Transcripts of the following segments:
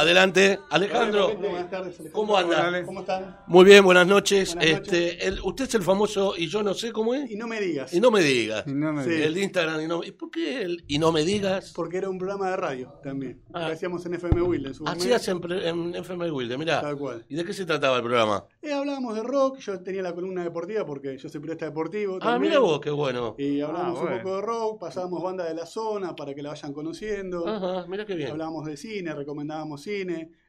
Adelante, Alejandro. Buenas tardes, Alejandro. ¿Cómo anda? ¿Cómo están? Muy bien, buenas noches. Buenas este, el- usted es el famoso y yo no sé cómo es. Y no me digas. Y no me digas. Y no me Sí. digas. El de Instagram y no, ¿y por qué el y no me digas? Porque era un programa de radio también. Ah. Que hacíamos en FM su Así hacen en FM Wilde, mirá. Tal cual. ¿Y de qué se trataba el programa? Eh, hablábamos de rock, yo tenía la columna deportiva porque yo soy periodista deportivo. Ah, también. mira vos, qué bueno. Y hablábamos Ah, un poco de rock, pasábamos bandas de la zona para que la vayan conociendo. Ajá, mira qué bien. Hablábamos de cine, recomendábamos cine.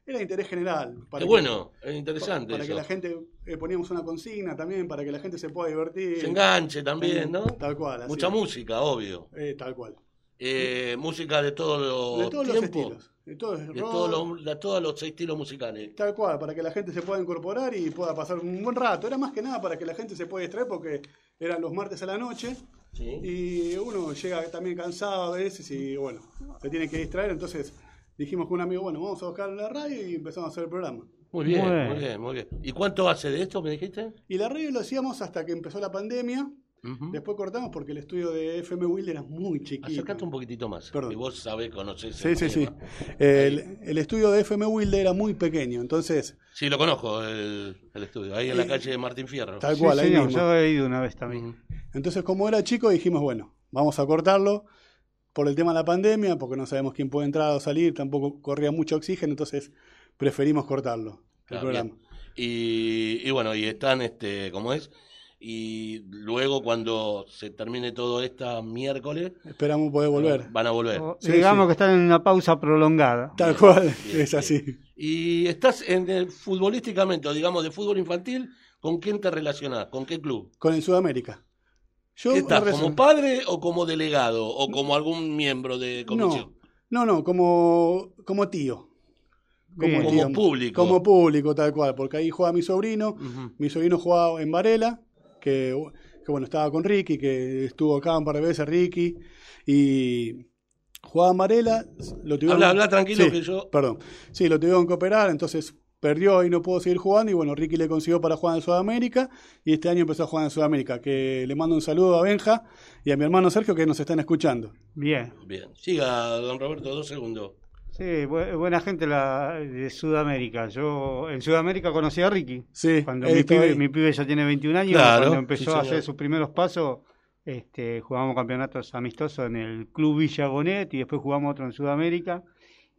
Era de interés general. Qué para que- bueno, es interesante Para que eso. la gente eh, poníamos una consigna también, para que la gente se pueda divertir. Se enganche también, ¿no? Tal cual. así Mucha es. música, obvio. Eh, tal cual. Eh, música de todos los De todos los tiempos. estilos. De todos, De rock, todos los, de todos los estilos musicales. Tal cual, para que la gente se pueda incorporar y pueda pasar un buen rato. Era más que nada para que la gente se pueda distraer porque eran los martes a la noche ¿Sí? y uno llega también cansado a veces y bueno, se tiene que distraer. Entonces dijimos con un amigo, bueno, vamos a buscar la radio y empezamos a hacer el programa. Muy bien, muy bien, muy bien. ¿Y cuánto hace de esto, me dijiste? Y la radio lo hacíamos hasta que empezó la pandemia. Después cortamos porque el estudio de FM Will era muy chiquito. Acercate un poquitito más. Perdón. Y vos sabés, conocés. Sí, sí, sí. El, el estudio de FM Wilde era muy pequeño, entonces, Sí, lo conozco, el, el estudio. Ahí en la calle de Martín Fierro. tal Sí, cual, ahí señor, mismo. yo he ido una vez también. Entonces, como era chico, dijimos, bueno, vamos a cortarlo por el tema de la pandemia, porque no sabemos quién puede entrar o salir, tampoco corría mucho oxígeno, entonces preferimos cortarlo, el Claro, programa. Y, y bueno, y están, este, ¿cómo es? Y luego cuando se termine todo esta miércoles, Esperamos poder volver. van a volver. O- Sí, digamos sí. que están en una pausa prolongada. Tal Bien, cual, bien, es así. bien. Y estás en el futbolísticamente, o digamos, de fútbol infantil, ¿con quién te relacionás? ¿Con qué club? Con el Sudamérica. Yo ¿Como padre o como delegado? ¿O como algún miembro de comisión? No, no, como, como tío. Como público. Como público, tal cual, porque ahí juega mi sobrino. Mi sobrino jugaba en Varela, que, que bueno, estaba con Ricky, que estuvo acá un par de veces Ricky, y jugaba en Varela, lo tuvieron... Habla, habla tranquilo Sí, que yo... Perdón. Sí, lo tuvieron que operar, entonces perdió y no pudo seguir jugando, y bueno, Ricky le consiguió para jugar en Sudamérica, y este año empezó a jugar en Sudamérica, que le mando un saludo a Benja y a mi hermano Sergio que nos están escuchando. Bien. Bien, siga, don Roberto, dos segundos. Sí, bu- buena gente la de Sudamérica. Yo en Sudamérica conocí a Ricky. Sí, Cuando mi pibe, mi pibe ya tiene 21 años, Claro, cuando empezó sí, a hacer sus primeros pasos, este, jugamos campeonatos amistosos en el Club Villa Bonet y después jugamos otro en Sudamérica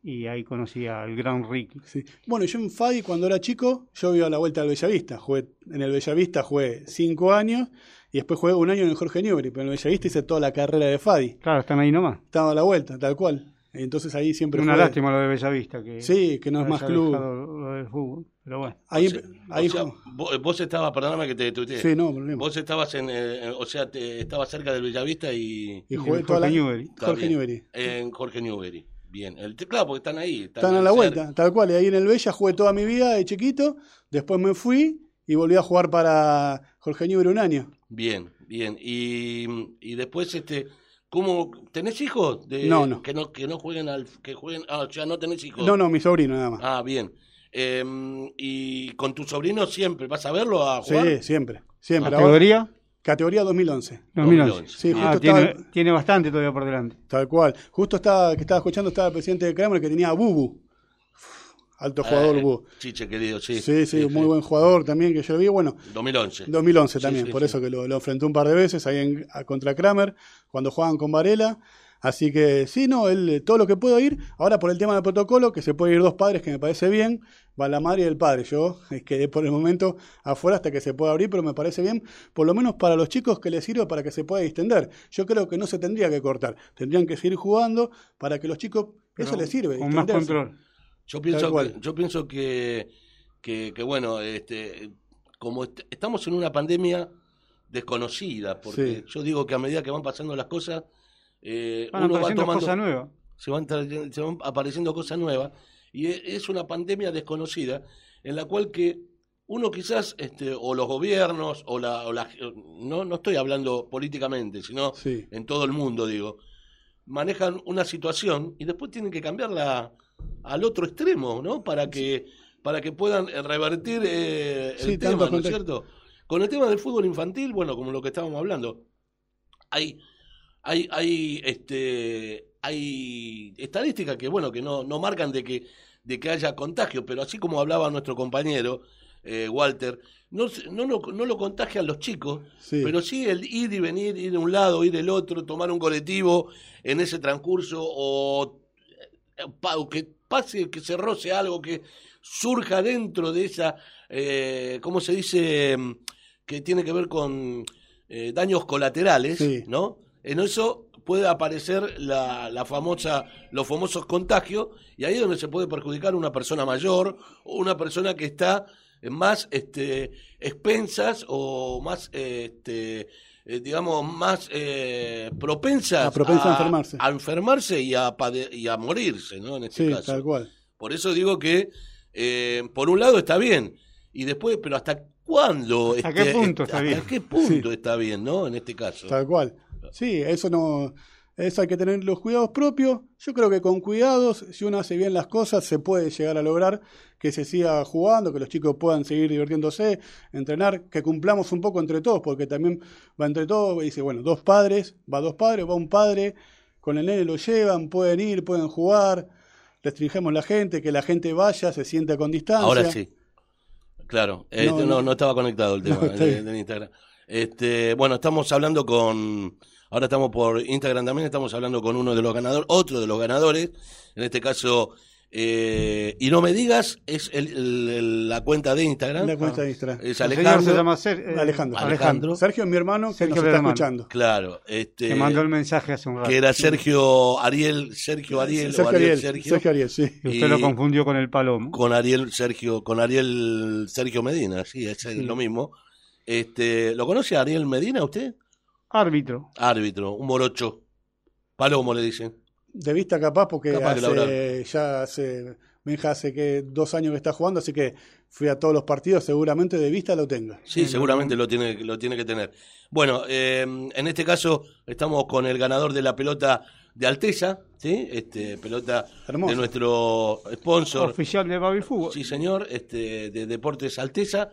y ahí conocí al gran Ricky. Sí. Bueno, yo en Fadi cuando era chico, yo iba a la vuelta al Bellavista. Jugué, en el Bellavista jugué cinco años y después jugué un año en el Jorge Newbery, pero en el Bellavista hice toda la carrera de Fadi. Claro, están ahí nomás. Estaba a la vuelta, tal cual. Entonces ahí siempre Una jugué. lástima lo de Bellavista, que Sí, que no es más club. lo del fútbol, pero bueno. Ahí, O sea, ahí o sea, jugué. vos, vos estabas, perdóname que te tuiteé. Sí, no, problema. Vos estabas en, eh, o sea, te, estabas cerca del Bellavista y Y jugué en toda la... Jorge Jorge. Newbery. en Jorge Newbery. Bien, el, claro, porque están ahí. Están a la cerca. vuelta, tal cual. Y ahí en el Bella jugué toda mi vida de chiquito. Después me fui y volví a jugar para Jorge Newbery un año. Bien, bien. Y, y después, este, ¿cómo tenés hijos? De, No, no. Que no, que no jueguen al, que jueguen, ah, o sea, no tenés hijos. No, no, mi sobrino nada más. Ah, bien. Em, y con tu sobrino siempre, ¿vas a verlo a jugar? sí, siempre. Siempre. ¿Categoría? Categoría 2011. 2011. Sí, justo Ah, estaba- tiene, bastante todavía por delante. Tal cual. Justo estaba, que estaba escuchando, estaba el presidente de Kramer que tenía a Bubu. Alto jugador Eh, Bubu. Chiche, querido, sí. Sí, sí, muy buen jugador también que yo lo vi. Bueno, 2011. 2011 Sí, también, sí, por sí. eso que lo, lo enfrentó un par de veces ahí en- a- contra Kramer, cuando jugaban con Varela. Así que sí, no, él, eh, todo lo que puedo ir. Ahora por el tema del protocolo, que se puede ir dos padres, que me parece bien, va la madre y el padre. Yo quedé por el momento afuera hasta que se pueda abrir, pero me parece bien, por lo menos para los chicos que les sirve para que se pueda distender. Yo creo que no se tendría que cortar, tendrían que seguir jugando para que los chicos, eso les sirve. Con más control. Yo pienso que, yo pienso que, que, que, bueno, este, como est- estamos en una pandemia desconocida, porque Sí. yo digo que a medida que van pasando las cosas, eh, Van uno va apareciendo tomando, cosas nuevas. se van, tra- se van apareciendo cosas nuevas, y e- es una pandemia desconocida en la cual que uno quizás, este, o los gobiernos, o la, o la- no, no estoy hablando políticamente, sino Sí. en todo el mundo, digo, manejan una situación y después tienen que cambiarla al otro extremo, ¿no? Para que, para que puedan eh, revertir eh, el Sí, tema, ¿no es cierto? Con el tema del fútbol infantil, bueno, como lo que estábamos hablando, hay, hay, hay, este, hay estadísticas que, bueno, que no, no marcan de que de que haya contagio, pero así como hablaba nuestro compañero eh, Walter, no, no, lo- no lo contagian los chicos, Sí. pero sí el ir y venir, ir de un lado, ir del otro, tomar un colectivo en ese transcurso o eh, o que pase, que se roce algo, que surja dentro de esa, eh, ¿cómo se dice? Que tiene que ver con eh, daños colaterales, Sí. ¿no? En eso puede aparecer la, la famosa, los famosos contagios, y ahí es donde se puede perjudicar una persona mayor o una persona que está más este, expensas o más, este, eh, digamos, más eh, propensas propensa a enfermarse. a enfermarse y a, pade- y a morirse, ¿no? En este Sí, caso. tal cual. Por eso digo que, eh, por un lado está bien, y después, pero ¿hasta cuándo? ¿Hasta qué punto está bien? ¿Hasta qué punto está bien, no? En este caso. Tal cual. Sí, eso no. Eso hay que tener los cuidados propios. Yo creo que con cuidados, si uno hace bien las cosas, se puede llegar a lograr que se siga jugando, que los chicos puedan seguir divirtiéndose, entrenar, que cumplamos un poco entre todos, porque también va entre todos, y dice, bueno, dos padres, va dos padres, va un padre, con el nene lo llevan, pueden ir, pueden jugar, restringemos la gente, que la gente vaya, se sienta con distancia. Ahora sí. Claro, eh, No, no, no. estaba conectado el tema No, de- Instagram. Este, bueno, estamos hablando con, ahora estamos por Instagram también, estamos hablando con uno de los ganadores, otro de los ganadores, en este caso, eh, y no me digas, es el- el- el- la cuenta de Instagram, La cuenta de Instagram. es Alejandro, se llama Ser- eh, Alejandro. Alejandro. Sergio es mi hermano que Sergio nos está hermano. escuchando. claro, este, que mandó el mensaje hace un rato. que era Sergio Ariel, Sergio Ariel, o Sergio Ariel Ariel, Sergio, Sergio Ariel, sí. Y usted lo confundió con el palomo. con Ariel Sergio, con Ariel Sergio Medina, sí, es lo mismo. Este, ¿lo conoce a Ariel Medina usted? Árbitro. Árbitro, un morocho. Palomo le dicen. De vista capaz, porque Capaz que lo hace, ya hace, Benja hace que dos años que está jugando, así que fui a todos los partidos, seguramente de vista lo tenga. Sí, seguramente lo tiene, lo tiene que tener. Bueno, eh, en este caso estamos con el ganador de la pelota de Alteza, ¿sí? Este, pelota Hermoso. de nuestro sponsor. Oficial de Baby Fútbol. Sí, señor, este, de Deportes Alteza.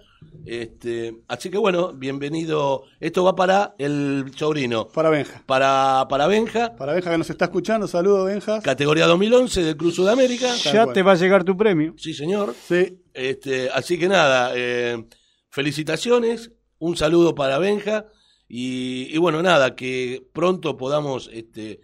Este, así que bueno, bienvenido. Esto va para el sobrino, Para Benja. para, para Benja, Para Benja que nos está escuchando, saludos Benja. categoría 2011 del Cruz Sudamérica. Ya te va a llegar tu premio. Sí, señor. Sí, Este, así que nada, eh, felicitaciones, un saludo para Benja y, y bueno, nada, que pronto podamos, este,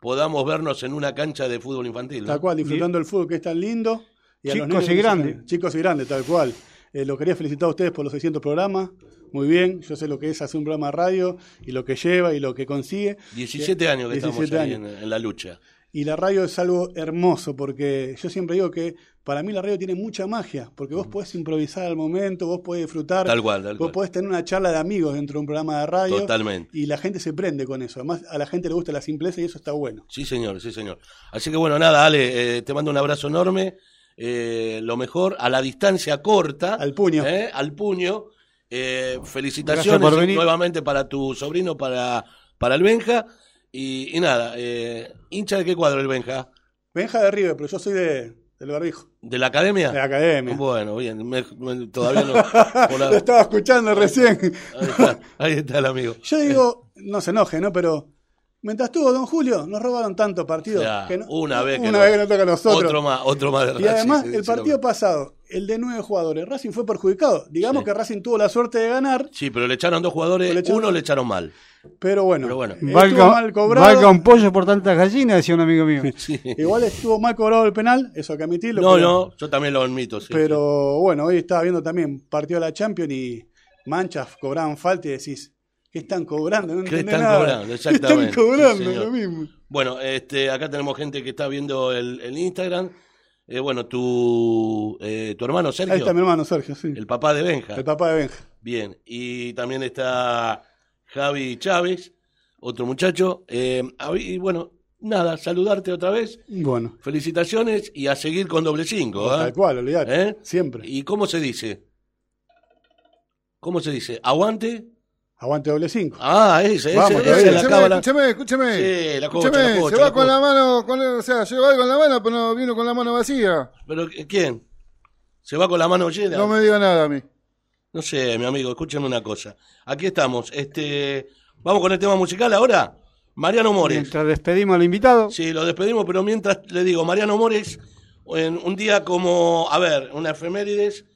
podamos vernos en una cancha de fútbol infantil. ¿no? tal cual, disfrutando el fútbol que es tan lindo. a los Chicos y grandes. Chicos y grandes, tal cual. Eh, lo quería felicitar a ustedes por los 600 programas. Muy bien, yo sé lo que es hacer un programa de radio y lo que lleva y lo que consigue. 17 años que estamos 17 ahí años. en, en la lucha. Y la radio es algo hermoso porque yo siempre digo que para mí la radio tiene mucha magia, porque vos podés improvisar al momento, vos podés disfrutar, Tal cual, tal vos cual. podés tener una charla de amigos dentro de un programa de radio Totalmente. y la gente se prende con eso. Además, a la gente le gusta la simpleza y eso está bueno. Sí, señor, sí, señor. Así que bueno, nada, Ale, eh, te mando un abrazo enorme. eh, lo mejor, a la distancia corta. Al puño. eh, al puño. Eh, felicitaciones nuevamente para tu sobrino, para, para el Benja. Y, y nada, eh, hincha de qué cuadro el Benja? Benja de River, pero yo soy de, del barbijo, ¿De la academia? de la academia. Bueno, bien, me- me- todavía no. la- Lo estaba escuchando recién. ahí, está, ahí está el amigo. Yo digo, no se enoje, ¿no? Pero mientras estuvo Don Julio, nos robaron tantos partidos. Ya, que no- una vez que una no- vez que nos toca a nosotros. Otro más, otro más de Y Racing, además, sí, el partido pasado, el de nueve jugadores, Racing fue perjudicado. Digamos Sí. que Racing tuvo la suerte de ganar, Sí, pero le echaron dos jugadores, Le echaron- uno le echaron mal. Pero bueno, Pero bueno. estuvo Valga, mal cobrado. valga un pollo por tantas gallinas, decía un amigo mío. Sí. Igual estuvo mal cobrado el penal, eso hay que admitirlo. No, pero, no, yo también lo admito, sí. Pero bueno, hoy estaba viendo también partido de la Champions y manchas cobraban falta y decís, ¿qué están cobrando? No ¿Qué están nada. cobrando? ¿Qué Exactamente. están cobrando? Lo mismo. Bueno, este, acá tenemos gente que está viendo el, el Instagram. Eh, bueno, tu, eh, tu hermano Sergio, Ahí está mi hermano Sergio, sí. el papá de Benja. El papá de Benja. Bien, y también está Javi Chávez, otro muchacho. Eh, y bueno, nada, saludarte otra vez. Bueno, Felicitaciones y a seguir con doble cinco. ¿ah? tal cual, olvidate. ¿Eh? Siempre. ¿Y cómo se dice? ¿Cómo se dice? ¿Aguante? Aguante doble cinco. Ah, ese, ese, Vamos, esa es todavía. la escúchame, cábala. escúchame, escúchame. Sí, la cocha, Escúchame, la cocha, se va la con la mano, con, o sea, lleva algo en la mano, pero no vino con la mano vacía. ¿Pero quién? ¿Se va con la mano llena? No me diga nada a mí. No sé, mi amigo, escúchame una cosa. Aquí estamos. Este, vamos con el tema musical ahora. Mariano Mores. Mientras despedimos al invitado, Sí, lo despedimos, pero mientras le digo, Mariano Mores, En un día como, a ver, una efemérides,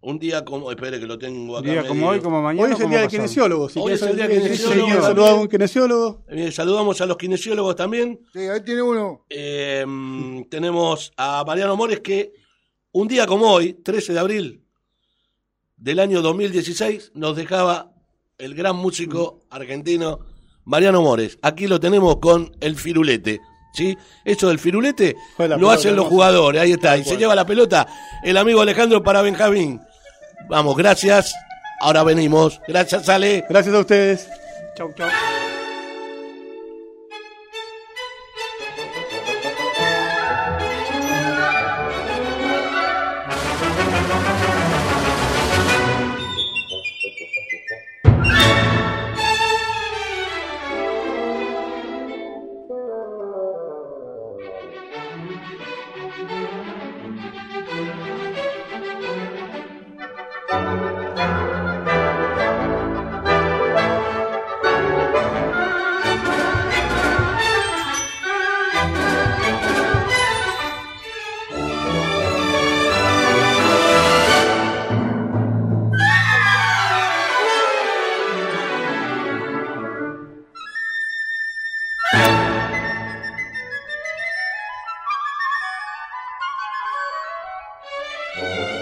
un día como, espere que lo tengo acá. Un día como hoy, como mañana. Hoy es el día del kinesiólogo. Si Hoy es el día del kinesiólogo a un. Eh, saludamos a los kinesiólogos también. Sí, ahí tiene uno. Eh, tenemos a Mariano Mores que un día como hoy, 13 de abril del año 2016, nos dejaba el gran músico argentino Mariano Mores. Aquí lo tenemos con el firulete. ¿Sí? Eso del firulete lo pelota, hacen los jugadores, ahí está. Y se lleva la pelota el amigo Alejandro para Benjamín. Vamos, gracias. Ahora venimos. Gracias, Ale. Gracias a ustedes. Chau, chau. La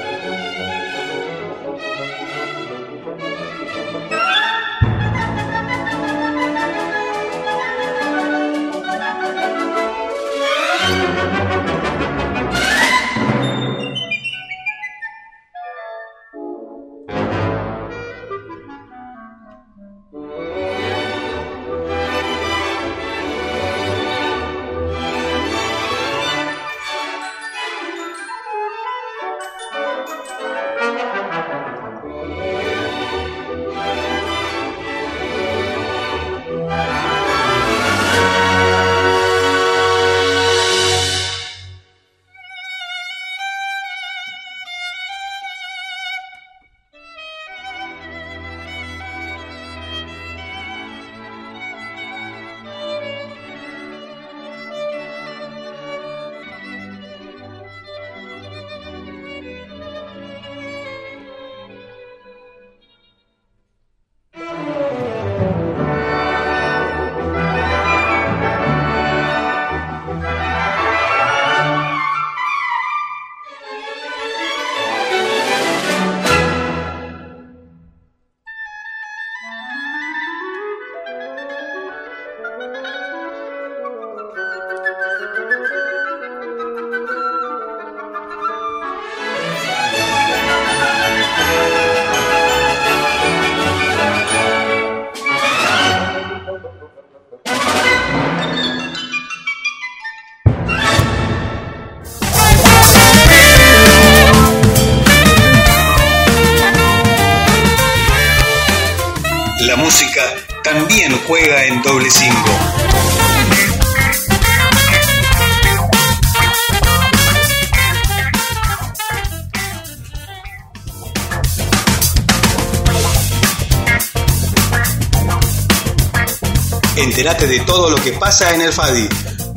Entérate de todo lo que pasa en el FADI.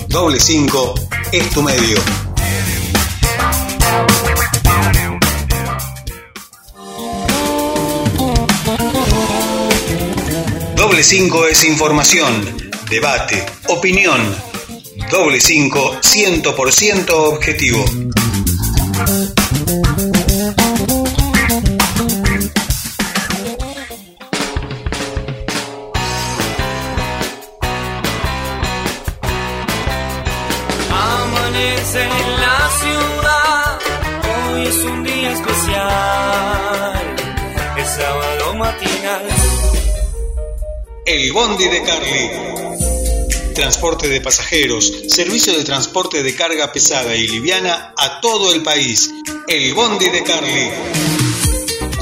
Doble 5 es tu medio. Doble 5 es información, debate, opinión. Doble 5 100% objetivo. Bondi de Carly. Transporte de pasajeros, servicio de transporte de carga pesada y liviana a todo el país. El Bondi de Carly.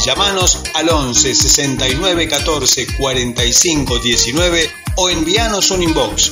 Llámanos al 11 69 14 45 19 o envíanos un inbox.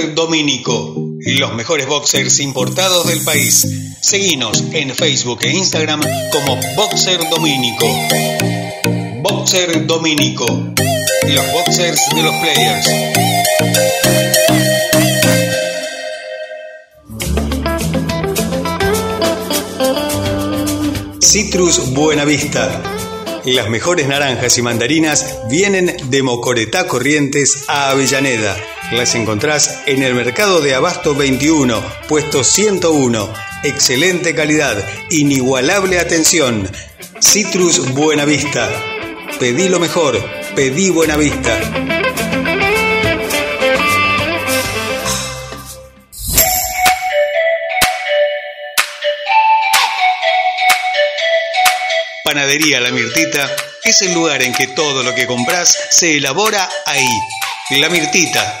Boxer Domínico, los mejores boxers importados del país. Seguinos en Facebook e Instagram como Boxer Domínico. Boxer Domínico, los boxers de los players. Citrus Buenavista. Las mejores naranjas y mandarinas vienen de Mocoretá Corrientes a Avellaneda. Las encontrás en el mercado de Abasto 21, puesto 101. Excelente calidad, inigualable atención. Citrus Buenavista. Pedí lo mejor, pedí Buenavista. Panadería La Mirtita es el lugar en que todo lo que compras se elabora ahí. La Mirtita.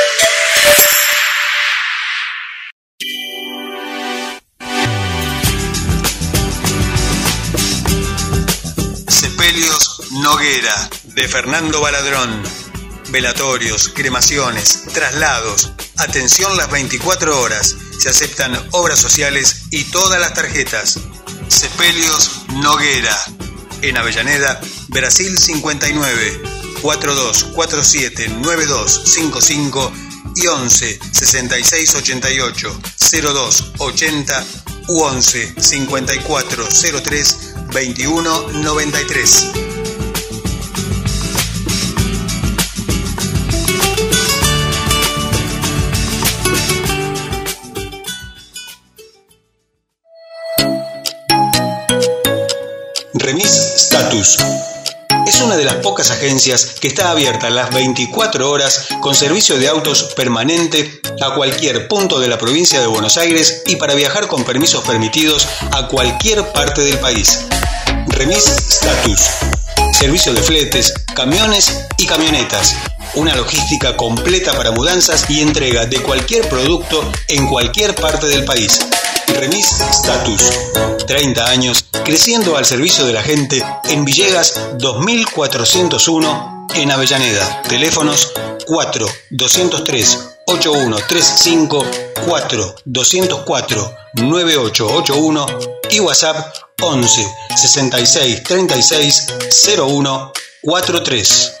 Noguera, de Fernando Baladrón. Velatorios, cremaciones, traslados. Atención las 24 horas. Se aceptan obras sociales y todas las tarjetas. Sepelios Noguera. En Avellaneda, Brasil 59, 4247 9255 y 11 66 88 02 80 u 11 54 03 21 93. Pocas agencias que está abierta las 24 horas con servicio de autos permanente a cualquier punto de la provincia de Buenos Aires y para viajar con permisos permitidos a cualquier parte del país. Remis Status. Servicio de fletes, camiones y camionetas. Una logística completa para mudanzas y entrega de cualquier producto en cualquier parte del país. Remis Status. 30 años creciendo al servicio de la gente en Villegas 2401 en Avellaneda. Teléfonos 4 203 8135 4 204 9881 y WhatsApp 11 66 36 01 43.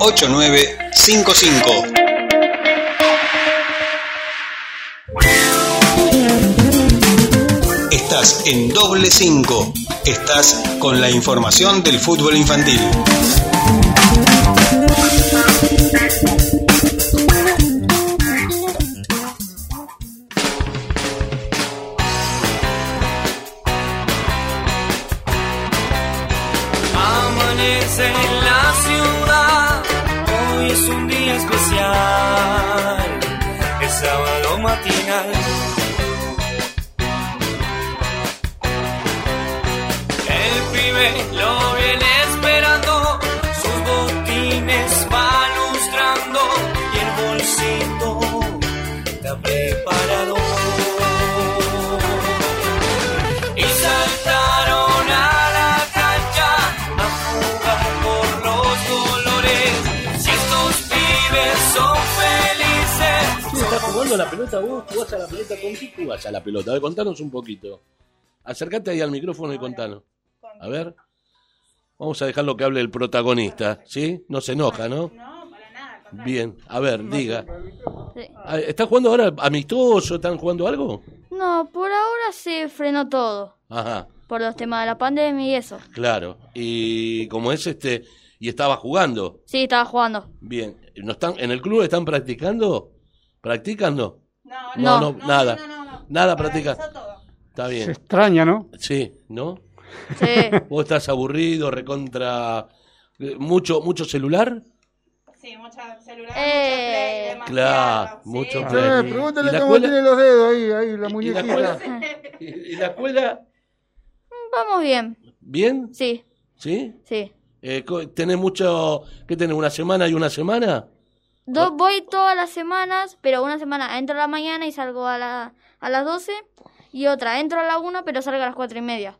8955. Estás en doble 5. Estás con la información del fútbol infantil. Amanece día la pelota vos? ¿Jugás a la pelota? ¿Con quién jugás a la pelota? A ver, contanos un poquito. Acércate ahí al micrófono y contanos. A ver. Vamos a dejarlo que hable el protagonista, ¿sí? No se enoja, ¿no? No, para nada. Bien, a ver, diga. Sí. Ah, ¿Están jugando ahora amistoso? ¿Están jugando algo? No, por ahora se frenó todo. Ajá, Por los temas de la pandemia y eso. claro. Y como es este, y estaba jugando. Sí, estaba jugando. Bien, ¿no están en el club están practicando? ¿Practican no? No, No, No. no, nada. No, no, no. Nada practica. Paralizó todo. Está Se bien. extraña, ¿no? Sí, ¿no? Sí. ¿Vos estás aburrido, recontra eh, mucho mucho celular? Sí, mucha celular, Eh, mucho play, Claro, sí. mucho play. ¿Y pregúntale cómo escuela? tiene los dedos ahí, ahí, la ¿Y la muñequita. escuela? ¿Y y la escuela? Vamos bien. ¿Bien? Sí, ¿Sí? sí. Eh, co- ¿Tenés mucho, qué tenés, una semana y una semana? Do- voy todas las semanas, pero una semana entro a la mañana y salgo a, la, a las 12. Y otra, entro a la 1, pero salgo a las 4 y media.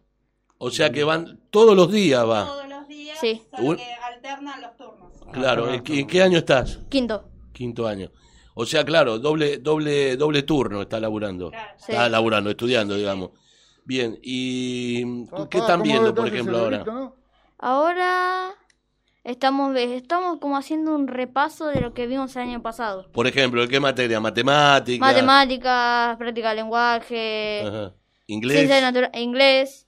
O sea que van todos los días, va. Todos los días, Sí. solo que alternan los turnos. Claro, ¿en qué, en qué año estás? Quinto. Quinto año. O sea, claro, doble doble doble turno está laburando. Claro. Sí. Está laburando, estudiando, digamos. Bien, ¿y qué están ¿cómo viendo, por ejemplo, ahora? Ahora estamos, ve- estamos como haciendo un repaso de lo que vimos el año pasado. Por ejemplo, ¿en qué materia? ¿Matemática? Matemáticas, práctica de lenguaje, Ajá. ¿Inglés? ciencia natura- inglés,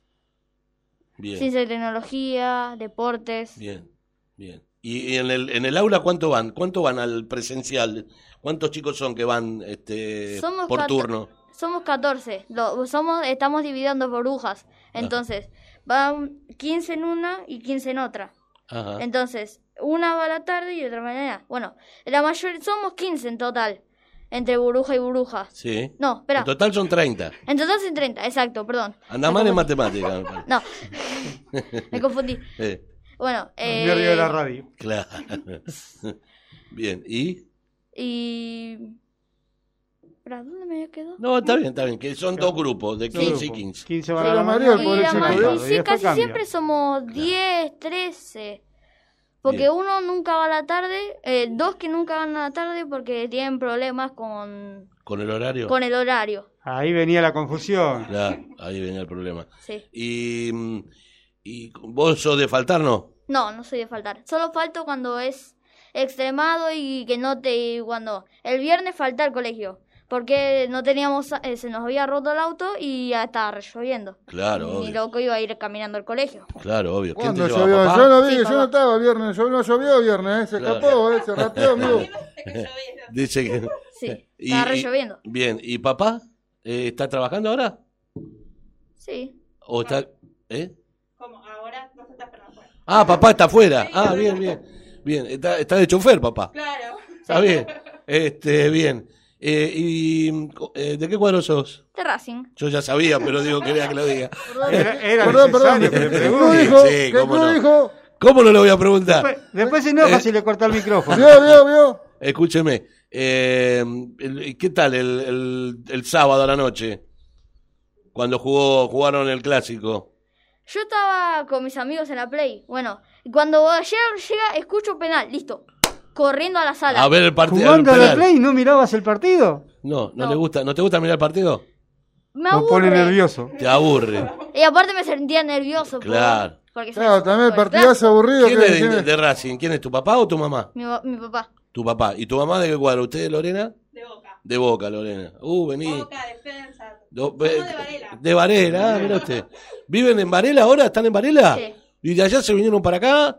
Bien, ciencia y tecnología, deportes. bien, bien. ¿Y en el, en el aula cuánto van? ¿Cuánto van al presencial? ¿Cuántos chicos son que van este, Somos por turno? Somos 14. Lo, somos, estamos dividiendo por brujas. Entonces, van 15 en una y 15 en otra. Ajá. Entonces, una va a la tarde y otra mañana. Bueno, la mayoría somos 15 en total. Entre burbuja y burbuja. Sí. No, espera. En total son 30. En total son 30, exacto, perdón. Anda Me mal en matemáticas. me. No, me confundí. Eh, Bueno, eh, Nervio de la radio. claro. Bien, ¿y? y... ¿Para dónde me había quedado? No, está bien, está bien. Que son dos grupos, de 15 y 15. 15 Sí, van a la mañana el Y la pobrecito, ma- ¿eh? claro, y y sí, casi cambia. siempre somos 10, 13. Porque Bien. uno nunca va a la tarde, eh, dos que nunca van a la tarde porque tienen problemas con, ¿Con el horario? con el horario. Ahí venía la confusión. Claro, ahí venía el problema. Sí. ¿Y, y vos sos de faltar, no? No, no soy de faltar. Solo falto cuando es extremado y que no te... Cuando el viernes falta al colegio. Porque no teníamos... eh, se nos había roto el auto y ya estaba lloviendo. Claro, Ni obvio. loco iba a ir caminando al colegio. Claro, obvio. ¿Quién te papá? Yo no vi, Sí, yo papá. no estaba viernes, yo no llovió viernes, ¿eh? se Claro. escapó, ¿eh? se rateó, amigo. Dice que... Sí, Y- estaba re y- lloviendo. Bien, ¿y papá? Eh, ¿Está trabajando ahora? Sí. ¿O está...? ¿Eh? Como ahora no se está esperando afuera. Ah, papá está afuera. Ah, bien, bien. Bien, está, está de chofer, papá. Claro. Está bien. Este, bien. Eh, ¿Y eh, de qué cuadro sos? De Racing. Yo ya sabía, pero digo, quería que lo diga. Era, era Perdón, perdón, necesario ¿qué que le qué pregunte. club dijo? Sí, ¿Qué cómo no. dijo? ¿Cómo no le voy a preguntar? Después, después se enoja Eh. si le corta el micrófono. Vio, vio, vio. Escúcheme, eh, el- ¿qué tal el, el, el sábado a la noche? Cuando jugó, jugaron el clásico. Yo estaba con mis amigos en la Play. Bueno, y cuando ayer llega, escucho penal. Listo. Corriendo a la sala. A ver el partido. Jugando a la Play, ¿no mirabas el partido? No, no, No. le gusta, ¿no te gusta mirar el partido? Me pone aburre. nervioso. Te aburre. Y aparte me sentía nervioso. por- Claro. Porque soy- Claro, también el por partidazo aburrido. ¿Quién que- es de, Racing? ¿Quién es tu papá o tu mamá? Mi, papá. Tu papá. ¿Y tu mamá de qué cuadro? ¿Usted, Lorena? De boca. De Boca, Lorena. Uh, vení. Boca, defensa. Do- ve- de Varela. de Varela, ah, mira usted. ¿Viven en Varela ahora? ¿Están en Varela? Sí. ¿Y de allá se vinieron para acá?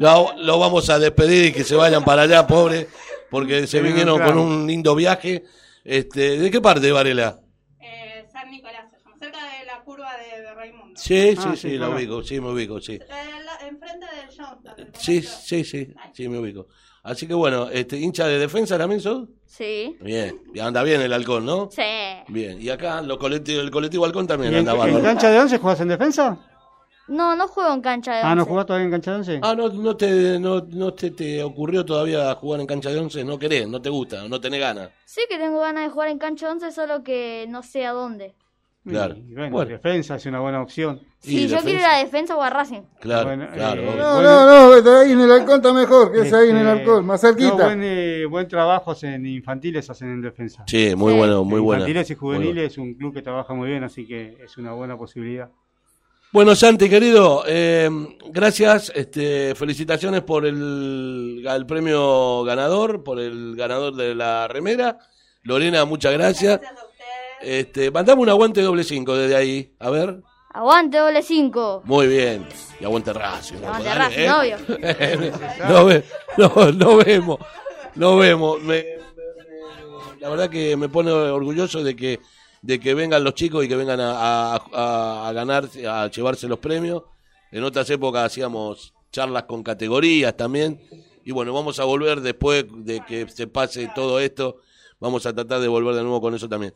Lo, lo vamos a despedir y que se vayan para allá, pobre, porque se Sí, vinieron claro. con un lindo viaje. Este, ¿De qué parte de Varela? Eh, San Nicolás, cerca de la curva de, de Raimundo. Sí, Ah, sí, sí, sí, lo claro. ubico, sí, me ubico, sí. La- enfrente del Johnston. Sí, sí, sí, sí, me ubico. Así que bueno, este, hincha de defensa también sos? Sí. Bien, y anda bien el halcón, ¿no? Sí. Bien, y acá los colectivos, el colectivo halcón ¿Y también anda en cancha de once jugás en defensa? No, no juego en cancha de Ah, ¿no once. jugás todavía en cancha de once? Ah, no, no te, no, no te, te ocurrió todavía jugar en cancha de once, no querés, no te gusta, no tenés ganas. Sí que tengo ganas de jugar en cancha de once, solo que no sé a dónde. Claro. Y bueno, Bueno. defensa es una buena opción. Si Y yo defensa- quiero ir a defensa o a Racing. Claro, Bueno, claro. eh. No, Bueno. no, no, ahí en el halcón está mejor, que es ahí en el Este, halcón, más no, cerquita. buen, eh, buen trabajo en infantiles hacen en defensa. Sí, muy Sí. bueno, muy En buena. Infantiles y juveniles es un club que trabaja muy bien, así que es una buena posibilidad. Bueno, Santi, querido, eh, gracias. Este, felicitaciones por el, el premio ganador, por el ganador de la remera. Lorena, muchas gracias. Gracias a ustedes. Este, mandame un aguante doble cinco desde ahí. A ver. Aguante doble 5. Muy bien. Y aguante Racing. Aguante Racing, dale, obvio. ¿eh? no, ve- no, no vemos. No vemos. Me- me- la verdad que me pone orgulloso de que de que vengan los chicos y que vengan a, a, a- a ganar, a llevarse los premios. En otras épocas hacíamos charlas con categorías también. Y bueno, vamos a volver después de que se pase todo esto. Vamos a tratar de volver de nuevo con eso también.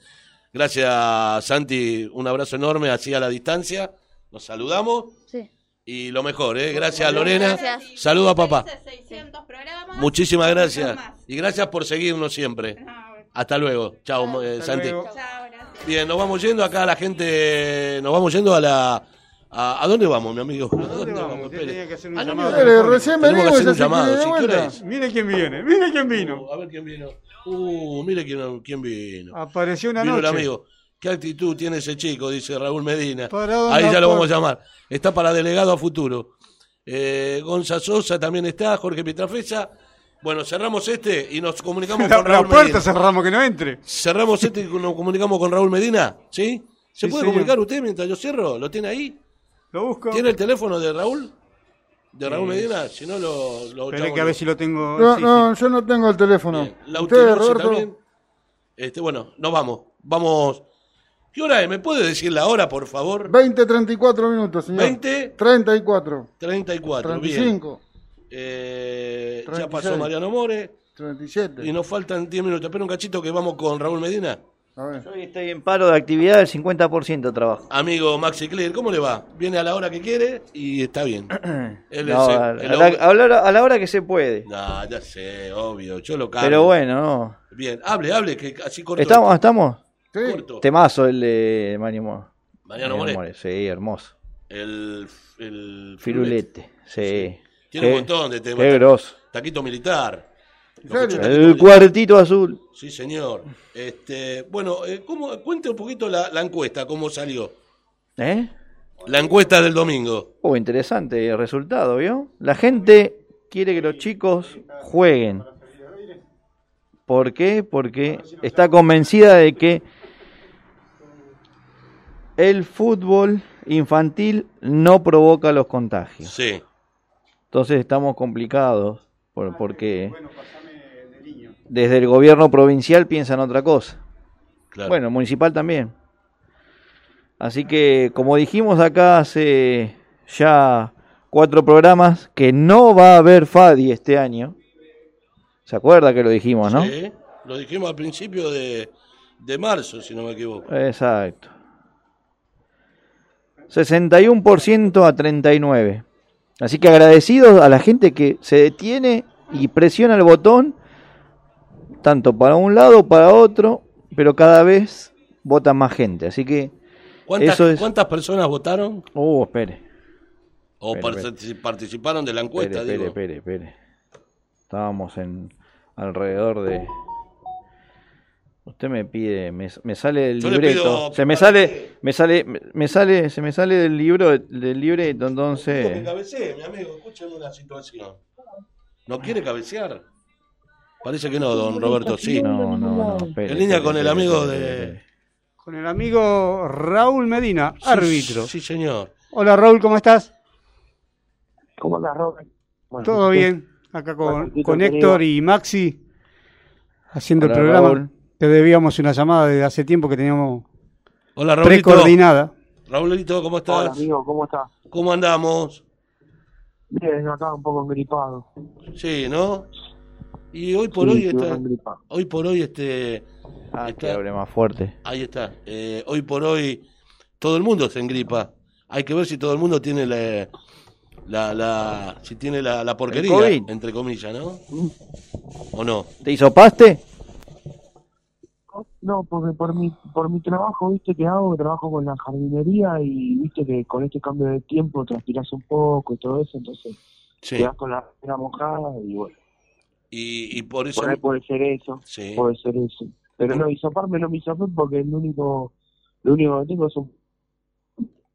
Gracias, Santi. Un abrazo enorme, así a la distancia. Nos saludamos. Sí. Y lo mejor, ¿eh? Gracias, Lorena. Gracias. Saluda a papá. Felices 600 programas. Muchísimas gracias. Y gracias por seguirnos siempre. Hasta luego. Chao, eh, Santi. luego. Chao. Bien, nos vamos yendo acá la gente. Nos vamos yendo a la. ¿A, a dónde vamos, mi amigo? ¿A dónde vamos? Usted tenía que hacer un ¿A dónde llamado recién que hacer un llamado. ¿sí? Mire quién viene, mire quién vino. A ver quién vino. Uh, mire quién, quién vino. Apareció una Vino el noche. amigo. ¿Qué actitud tiene ese chico? Dice Raúl Medina. ¿Para dónde Ahí ya lo va? vamos a llamar. Está para delegado a futuro. Eh, Gonza Sosa también está, Jorge Pietrafesa. Bueno, cerramos este y nos comunicamos La, con la Raúl puerta Medina. cerramos que no entre. Cerramos este y nos comunicamos con Raúl Medina, ¿sí? ¿Se Sí, puede señor. comunicar usted mientras yo cierro? ¿Lo tiene ahí? Lo busco. ¿Tiene el teléfono de Raúl? ¿De Raúl Eh, Medina? Si no, lo... lo echamos que a ver si lo tengo. No, sí, no, yo no tengo el teléfono. Bien. La Ustedes, Roberto. también. Este, bueno, nos vamos. Vamos. ¿Qué hora es? ¿Me puede decir la hora, por favor? 20, 34 minutos, señor. 20, 34, 34. Bien. 35, Eh, ya 36. pasó Mariano More 37. y nos faltan 10 minutos. Espera un cachito que vamos con Raúl Medina. A ver. Hoy estoy en paro de actividad del 50% trabajo. Amigo Maxi Clear, ¿cómo le va? Viene a la hora que quiere y está bien. Él No, es el- a, el a la, hombre- a la hora, a la hora que se puede. No, ya sé, obvio, yo lo cambio. Pero bueno, no. Bien, hable, hable, que así corto. ¿Estamos? ¿Estamos? Sí. corto. Temazo el de Mario Mo- Mariano More. Sí, hermoso. El, el Firulete. Sí. Tiene Qué- un montón de temas. Qué grosso. Taquito militar. El cuartito azul. Sí, señor. Este, bueno, eh, ¿cómo, cuente un poquito la, la encuesta, cómo salió. ¿Eh? La encuesta del domingo. Oh, interesante el resultado, ¿vio? La gente quiere que los chicos jueguen. ¿Por qué? Porque está convencida de que el fútbol infantil no provoca los contagios. Sí. Entonces estamos complicados por- porque desde el gobierno provincial piensan otra cosa. Claro. Bueno, municipal también. Así que, como dijimos acá hace ya cuatro programas, que no va a haber FADI este año. ¿Se acuerda que lo dijimos, no? Sí, lo dijimos al principio de, de marzo, si no me equivoco. Exacto. 61% a 39. Así que agradecidos a la gente que se detiene y presiona el botón, tanto para un lado, para otro, pero cada vez vota más gente. Así que, ¿Cuántas, Eso es- ¿Cuántas personas votaron oh, espere. o Espere, participaron de la encuesta? Espere, digo? espere, espere, espere. Estábamos en alrededor de. Usted me pide, me, me sale el Yo le libreto. pido Se me que sale, me sale, me- sale, se me sale del libro, del libreto, que entonces. cabecee, mi amigo, escúcheme una situación. ¿No quiere cabecear? Parece que no, don Roberto, sí. No, no, no. espere, En línea con el amigo de-. Con el amigo Raúl Medina, árbitro. Sí, señor. Hola Raúl, ¿cómo estás? ¿Cómo andas? Bueno, Todo bien. Acá Bueno, con, con querido. Héctor y Maxi haciendo Hola, el programa. Raúl. Te debíamos una llamada desde hace tiempo que teníamos Hola, Raulito. precoordinada. Raulito, ¿cómo estás? Hola, amigo, ¿cómo estás? ¿Cómo andamos? Bien, acá un poco engripado. Sí, ¿no? Y hoy por Sí, hoy está, hoy por hoy este, Ah, Está- que más fuerte. ahí está. Eh, hoy por hoy todo el mundo se engripa. Hay que ver si todo el mundo tiene la, la, la si tiene la, la porquería, entre comillas, ¿no? ¿O no? ¿Te hizo paste? No, porque por mi, por mi trabajo, viste, que hago, trabajo con la jardinería y viste que con este cambio de tiempo transpiras un poco y todo eso, entonces Sí. quedas con la remera mojada y bueno, Y, y por eso. por ahí puede ser eso, Sí. puede ser eso. Pero no, hisoparme no me hisopé porque el único, lo único que tengo es un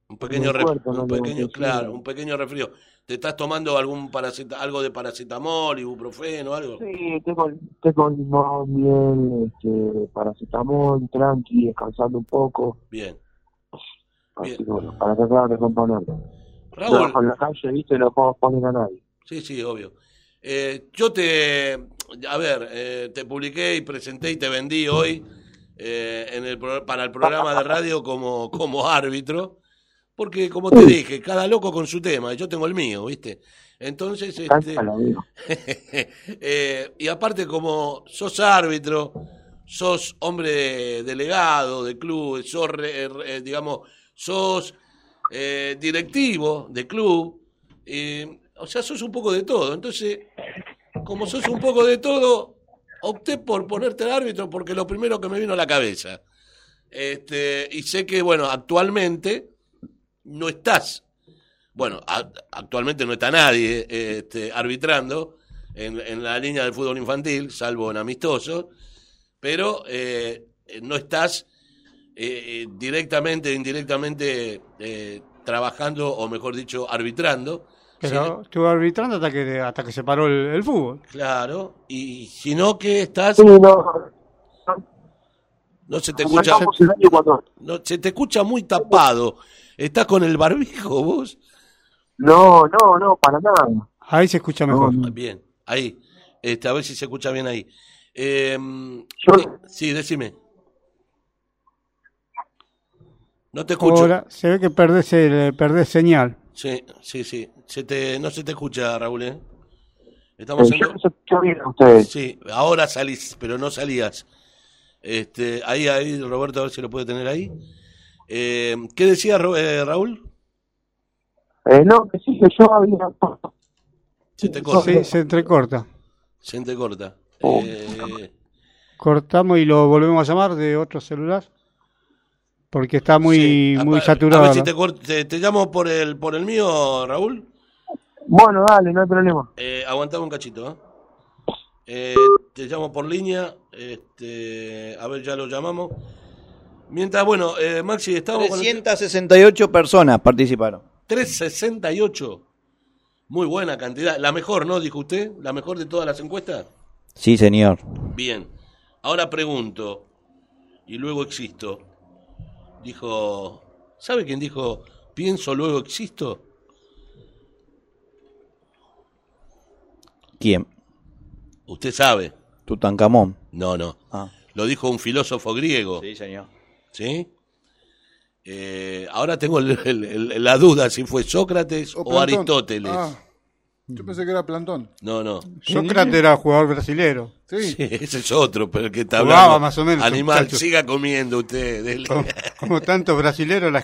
Un pequeño, ref- cuerpo, un no pequeño claro, un pequeño resfrío. ¿Te estás tomando algún paraceta, algo de paracetamol, ibuprofeno, algo? Sí, tengo, tengo limón, miel, este, paracetamol, tranqui, descansando un poco. Bien. Así que bueno, para tratar de componerlo. Raúl. Trabajo en la calle, viste, no puedo poner a nadie. Sí, sí, obvio. Eh, yo te, a ver, eh, te publiqué y presenté y te vendí hoy eh, en el, pro- para el programa de radio como, como árbitro, porque como te dije, cada loco con su tema, y yo tengo el mío, ¿viste? Entonces, este, eh, y aparte como sos árbitro, sos hombre delegado de club, sos, re- eh, digamos, sos eh, directivo de club, eh, o sea, sos un poco de todo. Entonces, como sos un poco de todo, opté por ponerte de árbitro porque lo primero que me vino a la cabeza. Este, y sé que, bueno, actualmente no estás, bueno, a- actualmente no está nadie este, arbitrando en, en la línea del fútbol infantil, salvo en amistoso, pero eh, no estás eh, eh, directamente o indirectamente eh, trabajando, o mejor dicho, arbitrando. Pero estuve arbitrando hasta que, hasta que se paró el, el fútbol. Claro, y sino que estás... Sí, no, No se te escucha... No, se te escucha muy tapado. ¿Estás con el barbijo vos? No, no, no, para nada. Ahí se escucha mejor. Bien, ahí. Este, a ver si se escucha bien ahí. Eh, eh, sí, decime. No te escucho. Ahora se ve que perdés, el, perdés señal. Sí, sí, sí. Se te, no se te escucha, Raúl, ¿eh? Estamos Eh, en... yo ustedes. Sí, ahora salís, pero no salías. Este, ahí, ahí, Roberto, a ver si lo puede tener ahí. Eh, ¿Qué decía eh, Raúl? Eh, no, que sí, que yo había... Se te corta. Sí, se entrecorta. Se te corta. Oh. Eh, Cortamos y lo volvemos a llamar de otro celular. Porque está muy, sí, a- muy a- saturado. A ver si ¿no? te, te, te llamo por el, por el mío, Raúl. Bueno, dale, no hay problema. Eh, aguantame un cachito, ¿eh? Eh, te llamo por línea. Este, a ver, ya lo llamamos. Mientras, bueno, eh, Maxi, estamos con el 368 personas participaron. 368. Muy buena cantidad. La mejor, ¿no? Dijo usted. La mejor de todas las encuestas. Sí, señor. Bien. Ahora pregunto, y luego existo. Dijo, ¿sabe quién dijo, pienso, luego existo? ¿Quién? Usted sabe. Tutankamón. No, no. Ah. Lo dijo un filósofo griego. Sí, señor. ¿Sí? Eh, ahora tengo el- el- el- la duda si fue Sócrates o. Aristóteles. Ah, yo pensé que era Plantón. No, no. Sócrates era jugador brasilero. Sí. Sí, ese es otro, pero el que está Jugaba hablando. más o menos, Animal, muchacho. siga comiendo usted. dele. Como, como tantos brasileros la